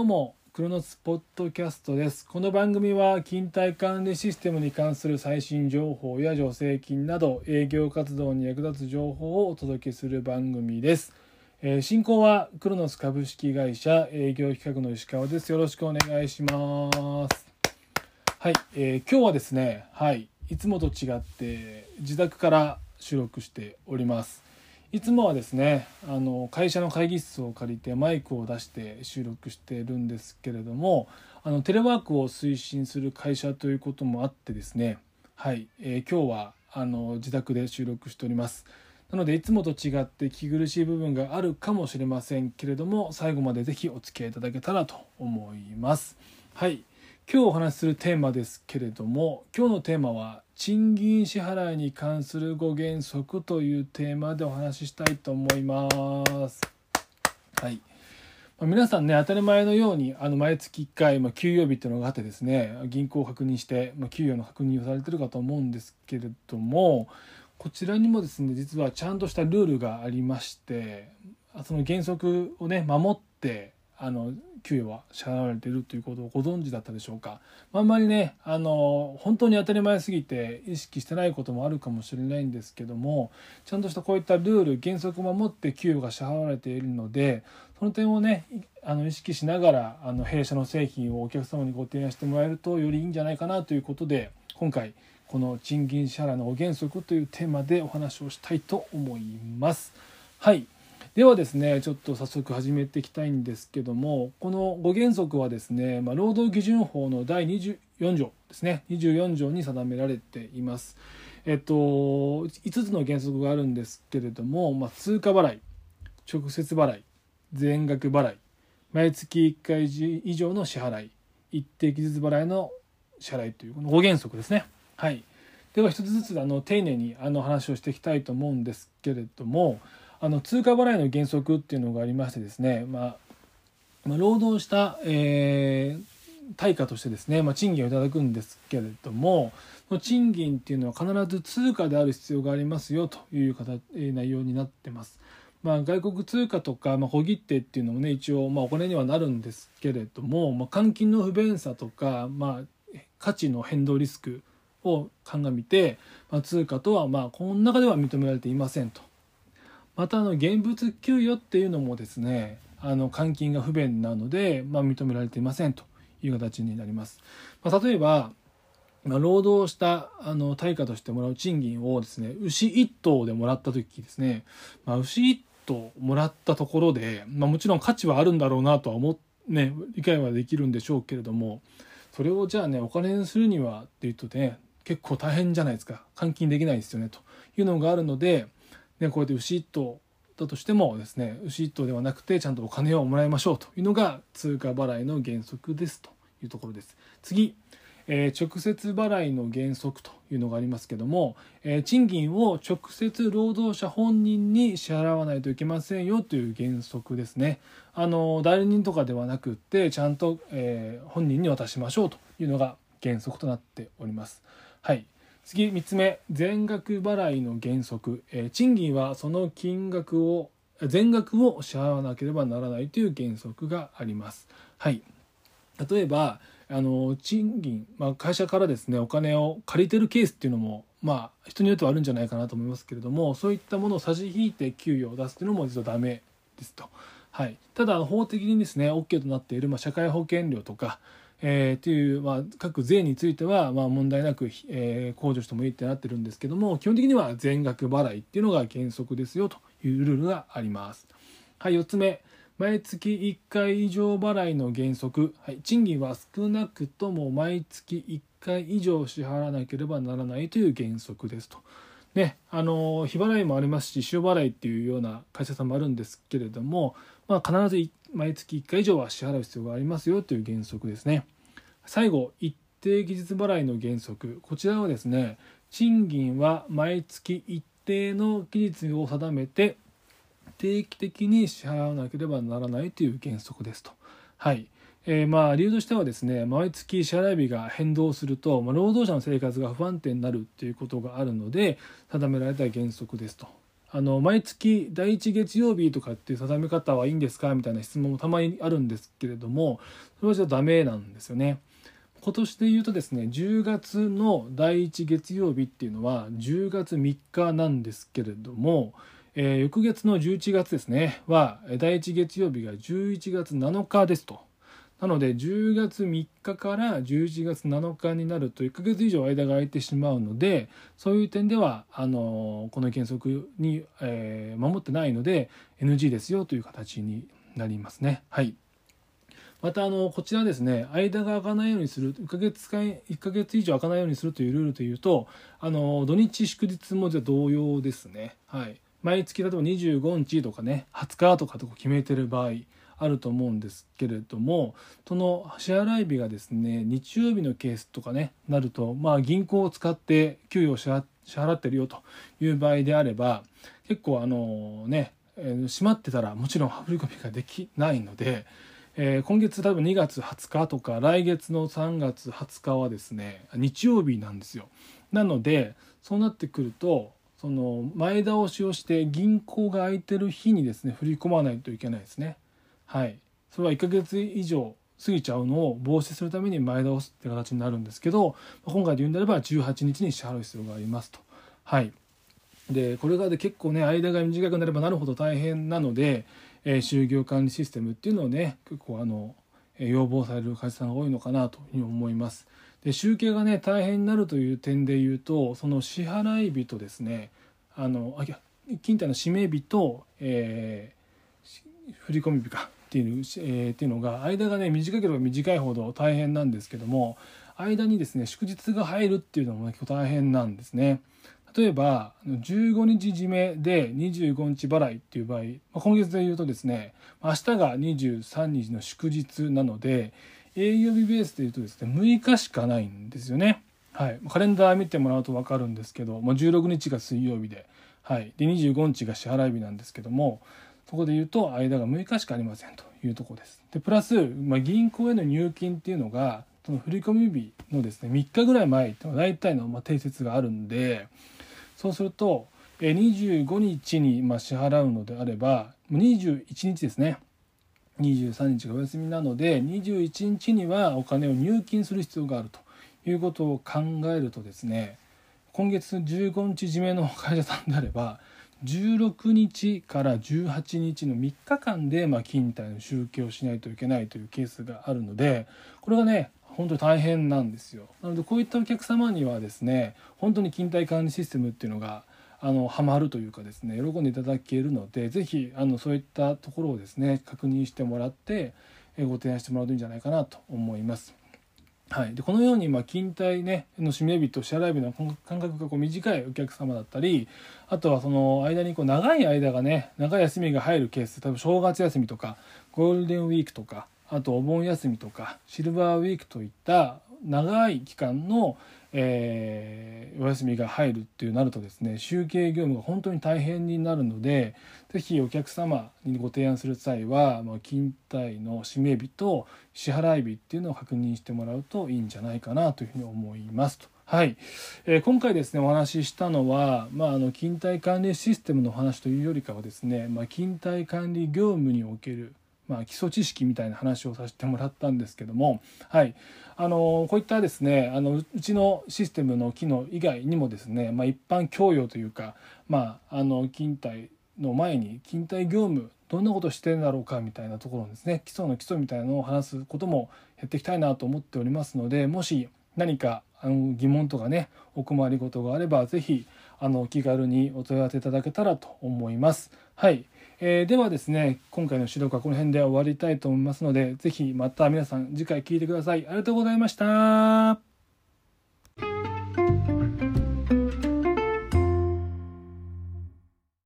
どうもクロノスポッドキャストです。この番組は勤怠管理システムに関する最新情報や助成金など営業活動に役立つ情報をお届けする番組です、えー進行はクロノス株式会社営業企画の石川です。よろしくお願いします。はい、えー今日はですねはいいつもと違って自宅から収録しております。いつもはですねあの会社の会議室を借りてマイクを出して収録しているんですけれどもあのテレワークを推進する会社ということもあってですねはい、えー今日はあの自宅で収録しております。なのでいつもと違って聞き苦しい部分があるかもしれませんけれども最後までぜひお付き合いいただけたらと思います。はい今日お話しするテーマですけれども今日のテーマは賃金支払いに関する5原則というテーマでお話ししたいと思います。はいま皆さんね当たり前のようにあの毎月1回、まあ、給与日っていうのがあってですね銀行を確認して、まあ、給与の確認をされてるかと思うんですけれどもこちらにもですね実はちゃんとしたルールがありましてその原則をね守ってあの給与は支払われているということをご存知だったでしょうか、まあんまりねあの本当に当たり前すぎて意識してないこともあるかもしれないんですけどもちゃんとしたこういったルール原則を守って給与が支払われているのでその点をねあの意識しながらあの弊社の製品をお客様にご提案してもらえるとよりいいんじゃないかなということで今回この賃金支払いの原則というテーマでお話をしたいと思います。はいではですねちょっと早速始めていきたいんですけどもこの5原則はですね、まあ、労働基準法の第24条ですね24条に定められています。えっと5つの原則があるんですけれども、まあ、通貨払い直接払い全額払い毎月1回以上の支払い一定期日払いの支払いというこの5原則ですね。はい、では一つずつあの丁寧にあの話をしていきたいと思うんですけれどもあの通貨払いの原則っていうのがありましてですね、まあ、まあ労働した、えー対価としてですね、まあ、賃金をいただくんですけれどもの賃金っていうのは必ず通貨である必要がありますよという形えー内容になってます。まあ、外国通貨とか、まあ、小切手っていうのもね一応、まあ、お金にはなるんですけれども、まあ、換金の不便さとか、まあ、価値の変動リスクを鑑みて、まあ、通貨とはまあこの中では認められていませんと。またあの現物給与っていうのもですねあの換金が不便なので、まあ、認められていませんという形になります。まあ、例えばまあ、労働したあの対価としてもらう賃金をですね牛1頭でもらった時ですね、まあ、牛1頭もらったところで、まあ、もちろん価値はあるんだろうなとは思ね理解はできるんでしょうけれどもそれをじゃあねお金にするにはっていうとね結構大変じゃないですか換金できないですよねというのがあるので、ね、こうやって牛1頭だとしてもですね牛1頭ではなくてちゃんとお金をもらいましょうというのが通貨払いの原則ですというところです。次えー直接払いの原則というのがありますけども、えー賃金を直接労働者本人に支払わないといけませんよという原則ですね。あの代理人とかではなくってちゃんと、えー本人に渡しましょうというのが原則となっております。はい次3つ目全額払いの原則、えー賃金はその金額を全額を支払わなければならないという原則があります。はい例えばあの賃金、まあ、会社からですねお金を借りてるケースっていうのもまあ人によってはあるんじゃないかなと思いますけれどもそういったものを差し引いて給与を出すっていうのも実はダメですと。はい、ただ法的にですね OK となっている、まあ、社会保険料とか、えー、っていう、まあ、各税については、まあ、問題なく、えー控除してもいいってなってるんですけども基本的には全額払いっていうのが原則ですよというルールがあります。はい、4つ目毎月1回以上払いの原則、はい、賃金は少なくとも毎月1回以上支払わなければならないという原則ですと。ね、あの日払いもありますし週払いっていうような会社さんもあるんですけれども、まあ、必ずい毎月1回以上は支払う必要がありますよという原則ですね。最後一定期日払いの原則こちらはですね賃金は毎月一定の期日を定めて定期的に支払わなければならないという原則ですと。はいえーまあ理由としてはですね毎月支払い日が変動すると、まあ、労働者の生活が不安定になるということがあるので定められた原則ですと。あの毎月第1月曜日とかっていう定め方はいいんですかみたいな質問もたまにあるんですけれどもそれはちょっとダメなんですよね。今年で言うとですね10月の第1月曜日っていうのは10月3日なんですけれども、えー、翌月の11月ですねは第1月曜日が11月7日ですと。なので10月3日から11月7日になると1ヶ月以上間が空いてしまうのでそういう点ではあのこの原則に、えー、守ってないので NG ですよという形になりますね。はい。またあのこちらですね間が空かないようにする1ヶ月間1ヶ月以上空かないようにするというルールというとあの土日祝日もじゃ同様ですね。はい。毎月例えば25日とかね20日とかと決めてる場合あると思うんですけれどもその支払い日がですね日曜日のケースとかねなるとまあ銀行を使って給与を支払ってるよという場合であれば結構あのね、えー、閉まってたらもちろん振り込みができないのでえー、今月多分2月20日とか来月の3月20日はですね日曜日なんですよ。なのでそうなってくるとその前倒しをして銀行が空いてる日にですね振り込まないといけないですね。はい。それは1ヶ月以上過ぎちゃうのを防止するために前倒すって形になるんですけど今回で言うんであれば18日に支払う必要がありますと。はい。でこれがで結構ね間が短くなればなるほど大変なのでえー、就業管理システムっていうのをね結構あの要望される会社さんが多いのかなというふうに思います。で集計がね大変になるという点で言うとその支払い日とですねあのあいや勤怠の指名日と、えー、振込日か。っていう,、えー、っていうのが間がね短ければ短いほど大変なんですけども間にですね祝日が入るっていうのも、ね、結構大変なんですね。例えば15日締めで25日払いっていう場合、ま今月で言うとですね明日が23日の祝日なので営業日ベースで言うとですね6日しかないんですよね。はい、カレンダー見てもらうと分かるんですけど、まあ、16日が水曜日で,、はい、で25日が支払い日なんですけどもそこで言うと間が6日しかありませんというとこです。でプラス、まあ、銀行への入金っていうのがその振込日のですね3日ぐらい前っていうのが大体のま定説があるんでそうすると25日にま支払うのであれば21日ですね23日がお休みなので21日にはお金を入金する必要があるということを考えるとですね今月15日締めの会社さんであれば16日から18日の3日間でま勤怠の集計をしないといけないというケースがあるのでこれがね本当に大変なんですよなのでこういったお客様にはですね本当に勤怠管理システムっていうのがあのハマるというかですね喜んでいただけるので是非あのそういったところをですね確認してもらってご提案してもらうといいんじゃないかなと思います。はい、でこのように、まあ、勤怠、ね、の締め日と支払い日の間隔がこう短いお客様だったりあとはその間にこう長い間がね長い休みが入るケース多分正月休みとかゴールデンウィークとかあとお盆休みとかシルバーウィークといった長い期間の、えー、お休みが入るっていうなるとですね集計業務が本当に大変になるので是非お客様にご提案する際は、まあ、勤怠の指名日と支払い日っていうのを確認してもらうといいんじゃないかなというふうに思いますと。はい、えー、今回ですねお話ししたのは、まあ、あの勤怠管理システムの話というよりかはですね、まあ、勤怠管理業務におけるまあ、基礎知識みたいな話をさせてもらったんですけども、はい、あのこういったですねあのうちのシステムの機能以外にもですね、まあ、一般教養というか、まあ、あの勤怠の前に勤怠業務どんなことしてるんだろうかみたいなところですね基礎の基礎みたいなのを話すこともやっていきたいなと思っておりますのでもし何かあの疑問とかねお困りごとがあれば是非あのお気軽にお問い合わせいただけたらと思います。はいえー、ではですね今回の指導はこの辺で終わりたいと思いますので是非また皆さん次回聴いてください。ありがとうございました。